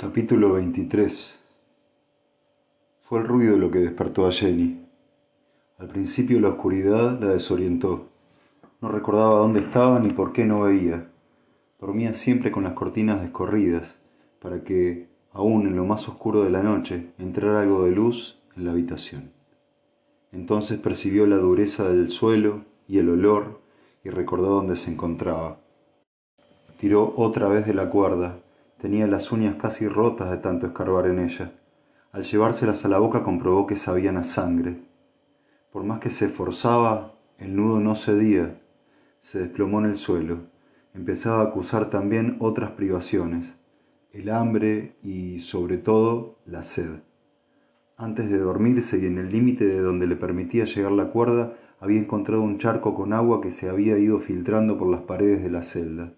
Capítulo 23 Fue el ruido lo que despertó a Jenny. Al principio la oscuridad la desorientó. No recordaba dónde estaba ni por qué no veía. Dormía siempre con las cortinas descorridas, para que, aún en lo más oscuro de la noche, entrara algo de luz en la habitación. Entonces percibió la dureza del suelo y el olor y recordó dónde se encontraba. Tiró otra vez de la cuerda Tenía las uñas casi rotas de tanto escarbar en ella. Al llevárselas a la boca comprobó que sabían a sangre. Por más que se esforzaba, el nudo no cedía. Se desplomó en el suelo. Empezaba a acusar también otras privaciones, el hambre y, sobre todo, la sed. Antes de dormirse y en el límite de donde le permitía llegar la cuerda, había encontrado un charco con agua que se había ido filtrando por las paredes de la celda.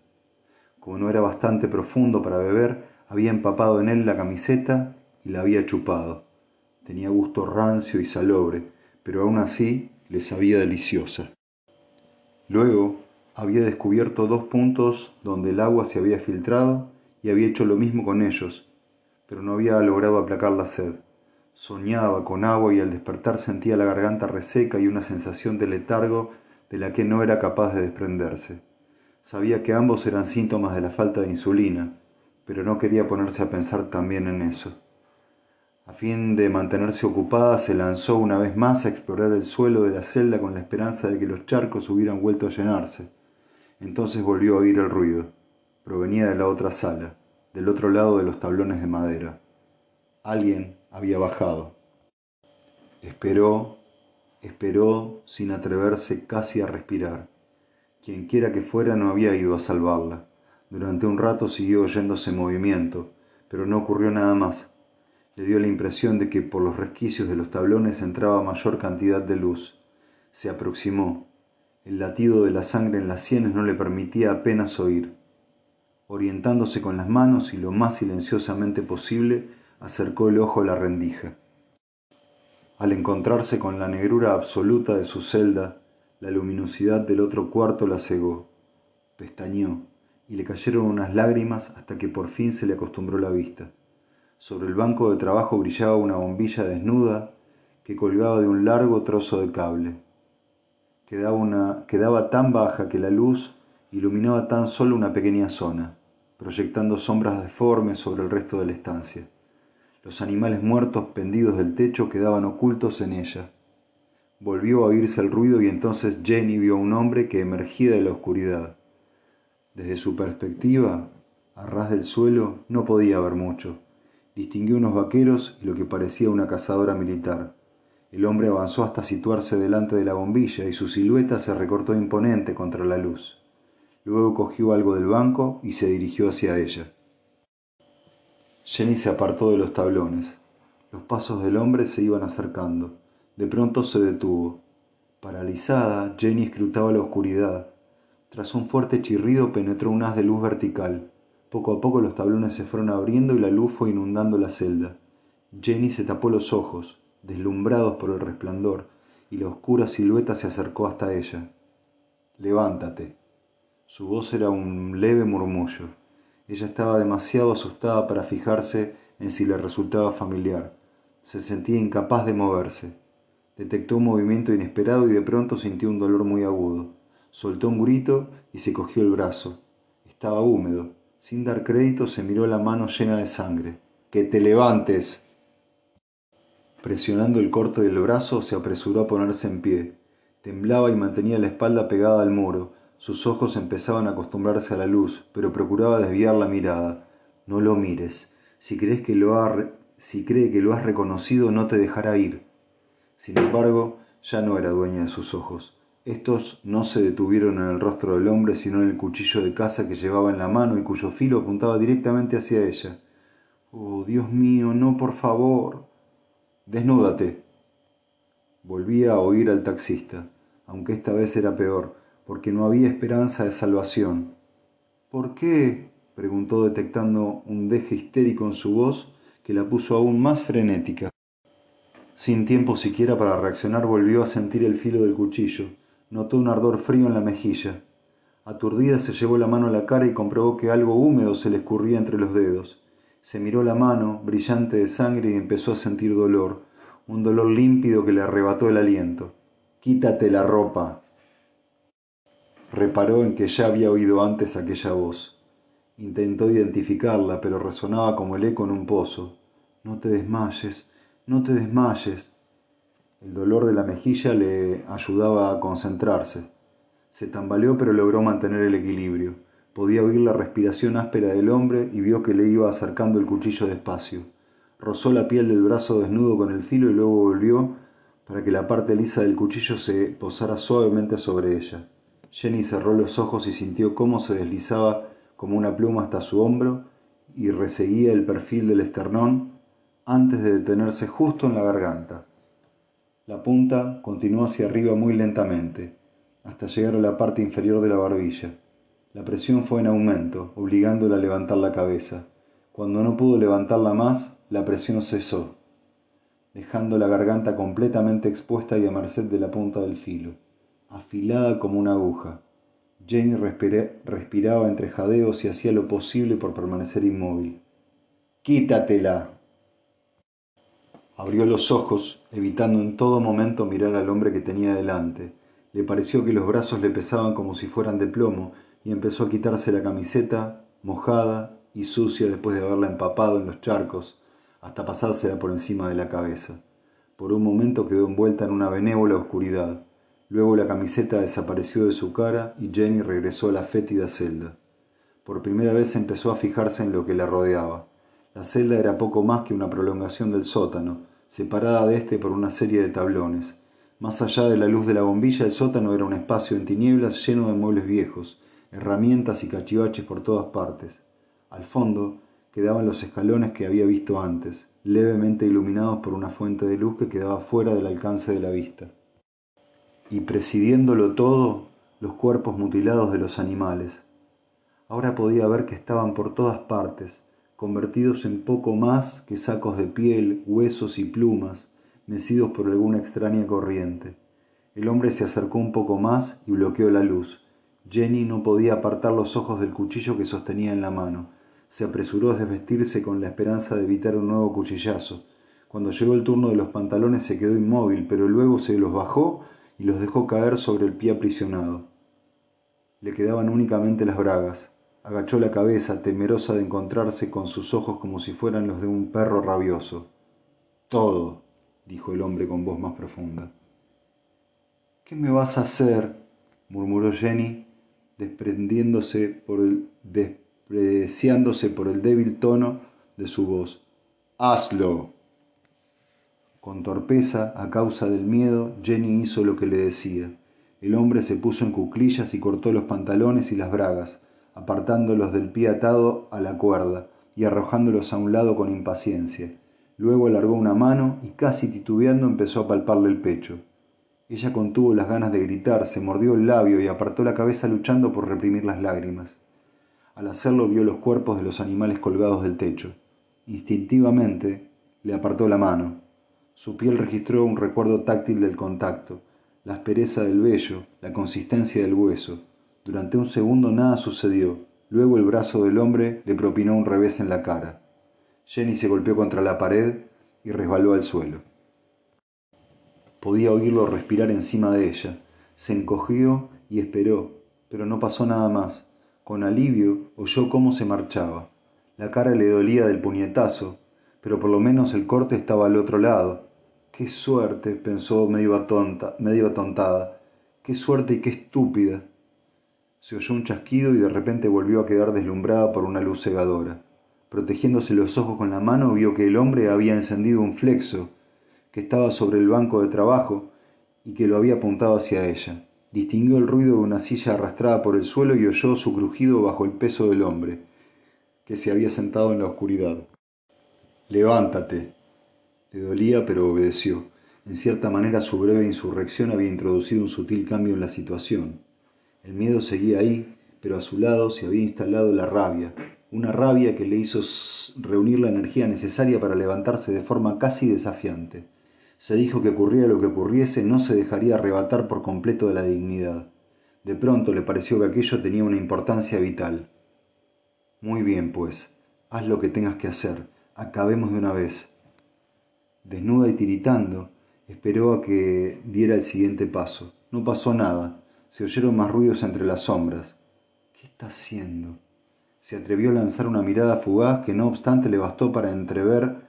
Como no era bastante profundo para beber, había empapado en él la camiseta y la había chupado. Tenía gusto rancio y salobre, pero aún así le sabía deliciosa. Luego había descubierto dos puntos donde el agua se había filtrado y había hecho lo mismo con ellos, pero no había logrado aplacar la sed. Soñaba con agua y al despertar sentía la garganta reseca y una sensación de letargo de la que no era capaz de desprenderse. Sabía que ambos eran síntomas de la falta de insulina, pero no quería ponerse a pensar también en eso. A fin de mantenerse ocupada, se lanzó una vez más a explorar el suelo de la celda con la esperanza de que los charcos hubieran vuelto a llenarse. Entonces volvió a oír el ruido. Provenía de la otra sala, del otro lado de los tablones de madera. Alguien había bajado. Esperó, esperó sin atreverse casi a respirar. Quienquiera que fuera no había ido a salvarla. Durante un rato siguió oyéndose movimiento, pero no ocurrió nada más. Le dio la impresión de que por los resquicios de los tablones entraba mayor cantidad de luz. Se aproximó. El latido de la sangre en las sienes no le permitía apenas oír. Orientándose con las manos y lo más silenciosamente posible, acercó el ojo a la rendija. Al encontrarse con la negrura absoluta de su celda, la luminosidad del otro cuarto la cegó. Pestañeó y le cayeron unas lágrimas hasta que por fin se le acostumbró la vista. Sobre el banco de trabajo brillaba una bombilla desnuda que colgaba de un largo trozo de cable. Quedaba, una, quedaba tan baja que la luz iluminaba tan solo una pequeña zona, proyectando sombras deformes sobre el resto de la estancia. Los animales muertos pendidos del techo quedaban ocultos en ella. Volvió a oírse el ruido y entonces Jenny vio a un hombre que emergía de la oscuridad. Desde su perspectiva, a ras del suelo, no podía ver mucho. Distinguió unos vaqueros y lo que parecía una cazadora militar. El hombre avanzó hasta situarse delante de la bombilla y su silueta se recortó imponente contra la luz. Luego cogió algo del banco y se dirigió hacia ella. Jenny se apartó de los tablones. Los pasos del hombre se iban acercando. De pronto se detuvo. Paralizada, Jenny escrutaba la oscuridad. Tras un fuerte chirrido penetró un haz de luz vertical. Poco a poco los tablones se fueron abriendo y la luz fue inundando la celda. Jenny se tapó los ojos, deslumbrados por el resplandor, y la oscura silueta se acercó hasta ella. Levántate. Su voz era un leve murmullo. Ella estaba demasiado asustada para fijarse en si le resultaba familiar. Se sentía incapaz de moverse. Detectó un movimiento inesperado y de pronto sintió un dolor muy agudo. Soltó un grito y se cogió el brazo. Estaba húmedo. Sin dar crédito se miró la mano llena de sangre. ¡Que te levantes! Presionando el corte del brazo, se apresuró a ponerse en pie. Temblaba y mantenía la espalda pegada al muro. Sus ojos empezaban a acostumbrarse a la luz, pero procuraba desviar la mirada. No lo mires. Si crees que lo ha si cree que lo has reconocido, no te dejará ir. Sin embargo, ya no era dueña de sus ojos. Estos no se detuvieron en el rostro del hombre, sino en el cuchillo de caza que llevaba en la mano y cuyo filo apuntaba directamente hacia ella. Oh, Dios mío, no, por favor. Desnúdate. Volvía a oír al taxista, aunque esta vez era peor, porque no había esperanza de salvación. ¿Por qué? preguntó detectando un deje histérico en su voz que la puso aún más frenética. Sin tiempo siquiera para reaccionar volvió a sentir el filo del cuchillo. Notó un ardor frío en la mejilla. Aturdida se llevó la mano a la cara y comprobó que algo húmedo se le escurría entre los dedos. Se miró la mano, brillante de sangre, y empezó a sentir dolor, un dolor límpido que le arrebató el aliento. Quítate la ropa. Reparó en que ya había oído antes aquella voz. Intentó identificarla, pero resonaba como el eco en un pozo. No te desmayes, no te desmayes. El dolor de la mejilla le ayudaba a concentrarse. Se tambaleó pero logró mantener el equilibrio. Podía oír la respiración áspera del hombre y vio que le iba acercando el cuchillo despacio. Rozó la piel del brazo desnudo con el filo y luego volvió para que la parte lisa del cuchillo se posara suavemente sobre ella. Jenny cerró los ojos y sintió cómo se deslizaba como una pluma hasta su hombro y reseguía el perfil del esternón antes de detenerse justo en la garganta. La punta continuó hacia arriba muy lentamente, hasta llegar a la parte inferior de la barbilla. La presión fue en aumento, obligándola a levantar la cabeza. Cuando no pudo levantarla más, la presión cesó, dejando la garganta completamente expuesta y a merced de la punta del filo, afilada como una aguja. Jenny respiraba entre jadeos y hacía lo posible por permanecer inmóvil. Quítatela. Abrió los ojos, evitando en todo momento mirar al hombre que tenía delante. Le pareció que los brazos le pesaban como si fueran de plomo y empezó a quitarse la camiseta, mojada y sucia después de haberla empapado en los charcos, hasta pasársela por encima de la cabeza. Por un momento quedó envuelta en una benévola oscuridad. Luego la camiseta desapareció de su cara y Jenny regresó a la fétida celda. Por primera vez empezó a fijarse en lo que la rodeaba. La celda era poco más que una prolongación del sótano, separada de éste por una serie de tablones. Más allá de la luz de la bombilla, el sótano era un espacio en tinieblas lleno de muebles viejos, herramientas y cachivaches por todas partes. Al fondo quedaban los escalones que había visto antes, levemente iluminados por una fuente de luz que quedaba fuera del alcance de la vista y presidiéndolo todo los cuerpos mutilados de los animales. Ahora podía ver que estaban por todas partes, convertidos en poco más que sacos de piel, huesos y plumas, mecidos por alguna extraña corriente. El hombre se acercó un poco más y bloqueó la luz. Jenny no podía apartar los ojos del cuchillo que sostenía en la mano. Se apresuró a desvestirse con la esperanza de evitar un nuevo cuchillazo. Cuando llegó el turno de los pantalones se quedó inmóvil, pero luego se los bajó y los dejó caer sobre el pie aprisionado. Le quedaban únicamente las bragas. Agachó la cabeza, temerosa de encontrarse con sus ojos como si fueran los de un perro rabioso. Todo, dijo el hombre con voz más profunda. ¿Qué me vas a hacer? murmuró Jenny, desprendiéndose por el, despreciándose por el débil tono de su voz. Hazlo. Con torpeza, a causa del miedo, Jenny hizo lo que le decía. El hombre se puso en cuclillas y cortó los pantalones y las bragas, apartándolos del pie atado a la cuerda y arrojándolos a un lado con impaciencia. Luego alargó una mano y casi titubeando empezó a palparle el pecho. Ella contuvo las ganas de gritar, se mordió el labio y apartó la cabeza luchando por reprimir las lágrimas. Al hacerlo vio los cuerpos de los animales colgados del techo. Instintivamente le apartó la mano. Su piel registró un recuerdo táctil del contacto, la aspereza del vello, la consistencia del hueso. Durante un segundo nada sucedió. Luego el brazo del hombre le propinó un revés en la cara. Jenny se golpeó contra la pared y resbaló al suelo. Podía oírlo respirar encima de ella. Se encogió y esperó, pero no pasó nada más. Con alivio oyó cómo se marchaba. La cara le dolía del puñetazo, pero por lo menos el corte estaba al otro lado, Qué suerte, pensó medio, atonta, medio atontada. Qué suerte y qué estúpida. Se oyó un chasquido y de repente volvió a quedar deslumbrada por una luz cegadora. Protegiéndose los ojos con la mano, vio que el hombre había encendido un flexo que estaba sobre el banco de trabajo y que lo había apuntado hacia ella. Distinguió el ruido de una silla arrastrada por el suelo y oyó su crujido bajo el peso del hombre, que se había sentado en la oscuridad. Levántate, le dolía, pero obedeció. En cierta manera su breve insurrección había introducido un sutil cambio en la situación. El miedo seguía ahí, pero a su lado se había instalado la rabia, una rabia que le hizo reunir la energía necesaria para levantarse de forma casi desafiante. Se dijo que ocurriera lo que ocurriese, no se dejaría arrebatar por completo de la dignidad. De pronto le pareció que aquello tenía una importancia vital. Muy bien, pues, Haz lo que tengas que hacer. Acabemos de una vez. Desnuda y tiritando, esperó a que diera el siguiente paso. No pasó nada. Se oyeron más ruidos entre las sombras. ¿Qué está haciendo? Se atrevió a lanzar una mirada fugaz que no obstante le bastó para entrever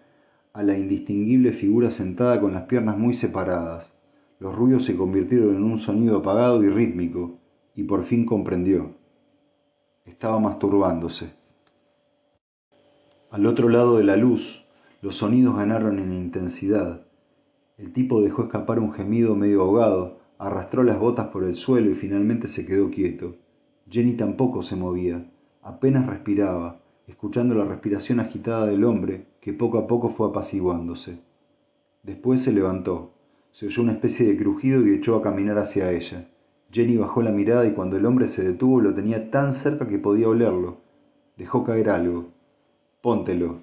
a la indistinguible figura sentada con las piernas muy separadas. Los ruidos se convirtieron en un sonido apagado y rítmico, y por fin comprendió. Estaba masturbándose. Al otro lado de la luz, los sonidos ganaron en intensidad. El tipo dejó escapar un gemido medio ahogado, arrastró las botas por el suelo y finalmente se quedó quieto. Jenny tampoco se movía, apenas respiraba, escuchando la respiración agitada del hombre que poco a poco fue apaciguándose. Después se levantó, se oyó una especie de crujido y echó a caminar hacia ella. Jenny bajó la mirada y cuando el hombre se detuvo lo tenía tan cerca que podía olerlo. Dejó caer algo. Póntelo.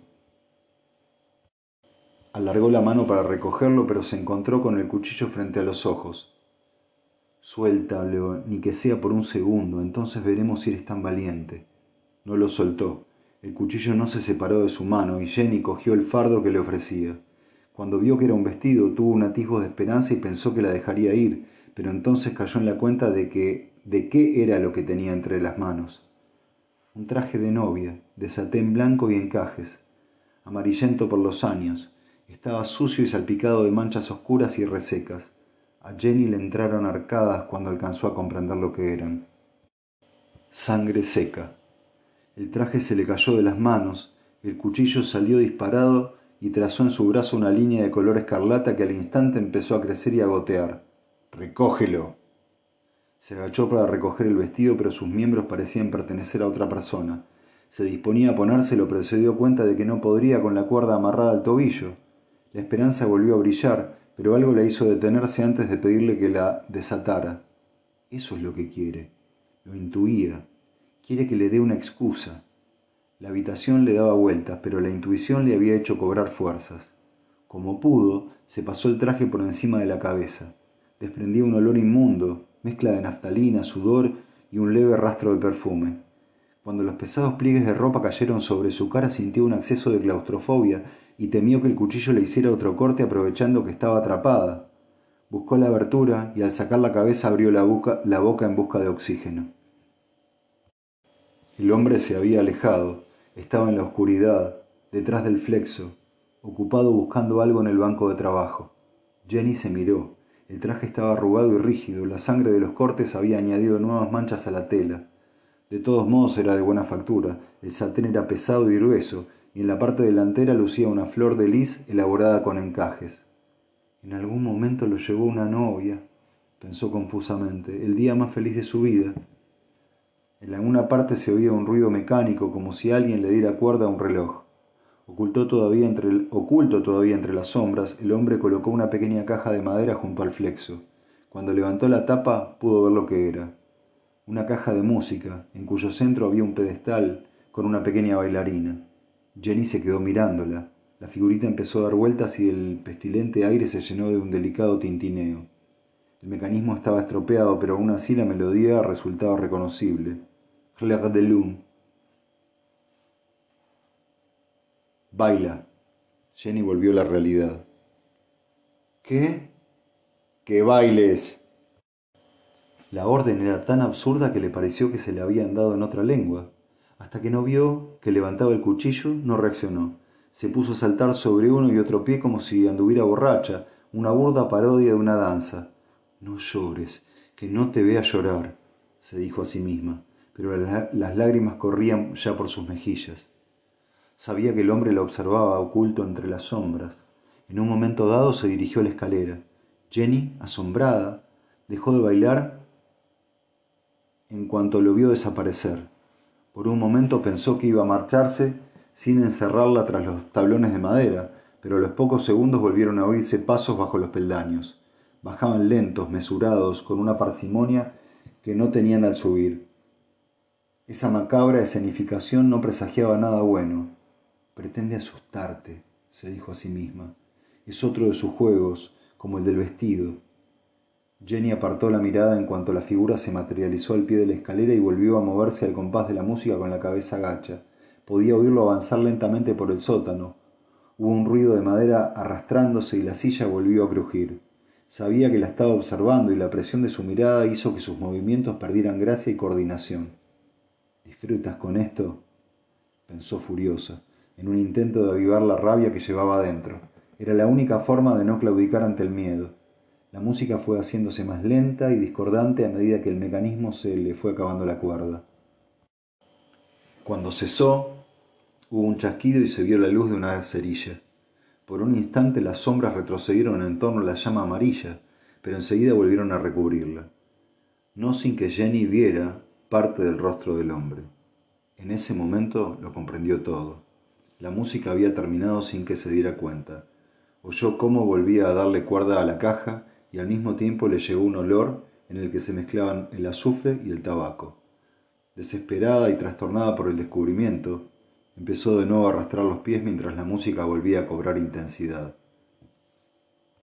Alargó la mano para recogerlo, pero se encontró con el cuchillo frente a los ojos. Suéltalo, ni que sea por un segundo, entonces veremos si eres tan valiente. No lo soltó. El cuchillo no se separó de su mano y Jenny cogió el fardo que le ofrecía. Cuando vio que era un vestido, tuvo un atisbo de esperanza y pensó que la dejaría ir, pero entonces cayó en la cuenta de que de qué era lo que tenía entre las manos un traje de novia, de satén blanco y encajes, amarillento por los años, estaba sucio y salpicado de manchas oscuras y resecas. A Jenny le entraron arcadas cuando alcanzó a comprender lo que eran. Sangre seca. El traje se le cayó de las manos, el cuchillo salió disparado y trazó en su brazo una línea de color escarlata que al instante empezó a crecer y a gotear. Recógelo, se agachó para recoger el vestido, pero sus miembros parecían pertenecer a otra persona. Se disponía a ponérselo, pero se dio cuenta de que no podría con la cuerda amarrada al tobillo. La esperanza volvió a brillar, pero algo la hizo detenerse antes de pedirle que la desatara. Eso es lo que quiere. Lo intuía. Quiere que le dé una excusa. La habitación le daba vueltas, pero la intuición le había hecho cobrar fuerzas. Como pudo, se pasó el traje por encima de la cabeza. Desprendía un olor inmundo, mezcla de naftalina, sudor y un leve rastro de perfume. Cuando los pesados pliegues de ropa cayeron sobre su cara sintió un acceso de claustrofobia y temió que el cuchillo le hiciera otro corte aprovechando que estaba atrapada. Buscó la abertura y al sacar la cabeza abrió la boca, en busca de oxígeno. El hombre se había alejado, estaba en la oscuridad, detrás del flexo, ocupado buscando algo en el banco de trabajo. Jenny se miró. El traje estaba arrugado y rígido, la sangre de los cortes había añadido nuevas manchas a la tela. De todos modos era de buena factura, el satén era pesado y grueso, y en la parte delantera lucía una flor de lis elaborada con encajes. En algún momento lo llevó una novia, pensó confusamente, el día más feliz de su vida. En alguna parte se oía un ruido mecánico, como si alguien le diera cuerda a un reloj. Oculto todavía, entre oculto todavía entre las sombras, el hombre colocó una pequeña caja de madera junto al flexo. Cuando levantó la tapa pudo ver lo que era. Una caja de música, en cuyo centro había un pedestal con una pequeña bailarina. Jenny se quedó mirándola. La figurita empezó a dar vueltas y el pestilente aire se llenó de un delicado tintineo. El mecanismo estaba estropeado, pero aún así la melodía resultaba reconocible. Claire de Lune, Baila. Jenny volvió a la realidad. ¿Qué? Que bailes. La orden era tan absurda que le pareció que se le habían dado en otra lengua. Hasta que no vio que levantaba el cuchillo, no reaccionó. Se puso a saltar sobre uno y otro pie como si anduviera borracha, una burda parodia de una danza. No llores, que no te vea llorar, se dijo a sí misma, pero las lágrimas corrían ya por sus mejillas. Sabía que el hombre la observaba oculto entre las sombras. En un momento dado se dirigió a la escalera. Jenny, asombrada, dejó de bailar en cuanto lo vio desaparecer. Por un momento pensó que iba a marcharse sin encerrarla tras los tablones de madera, pero a los pocos segundos volvieron a oírse pasos bajo los peldaños. Bajaban lentos, mesurados, con una parsimonia que no tenían al subir. Esa macabra escenificación no presagiaba nada bueno. Pretende asustarte, se dijo a sí misma. Es otro de sus juegos, como el del vestido. Jenny apartó la mirada en cuanto la figura se materializó al pie de la escalera y volvió a moverse al compás de la música con la cabeza gacha. Podía oírlo avanzar lentamente por el sótano. Hubo un ruido de madera arrastrándose y la silla volvió a crujir. Sabía que la estaba observando y la presión de su mirada hizo que sus movimientos perdieran gracia y coordinación. ¿Disfrutas con esto? pensó furiosa, en un intento de avivar la rabia que llevaba adentro. Era la única forma de no claudicar ante el miedo. La música fue haciéndose más lenta y discordante a medida que el mecanismo se le fue acabando la cuerda. Cuando cesó, hubo un chasquido y se vio la luz de una cerilla. Por un instante las sombras retrocedieron en torno a la llama amarilla, pero enseguida volvieron a recubrirla, no sin que Jenny viera parte del rostro del hombre. En ese momento lo comprendió todo. La música había terminado sin que se diera cuenta. Oyó cómo volvía a darle cuerda a la caja y al mismo tiempo le llegó un olor en el que se mezclaban el azufre y el tabaco. Desesperada y trastornada por el descubrimiento, empezó de nuevo a arrastrar los pies mientras la música volvía a cobrar intensidad.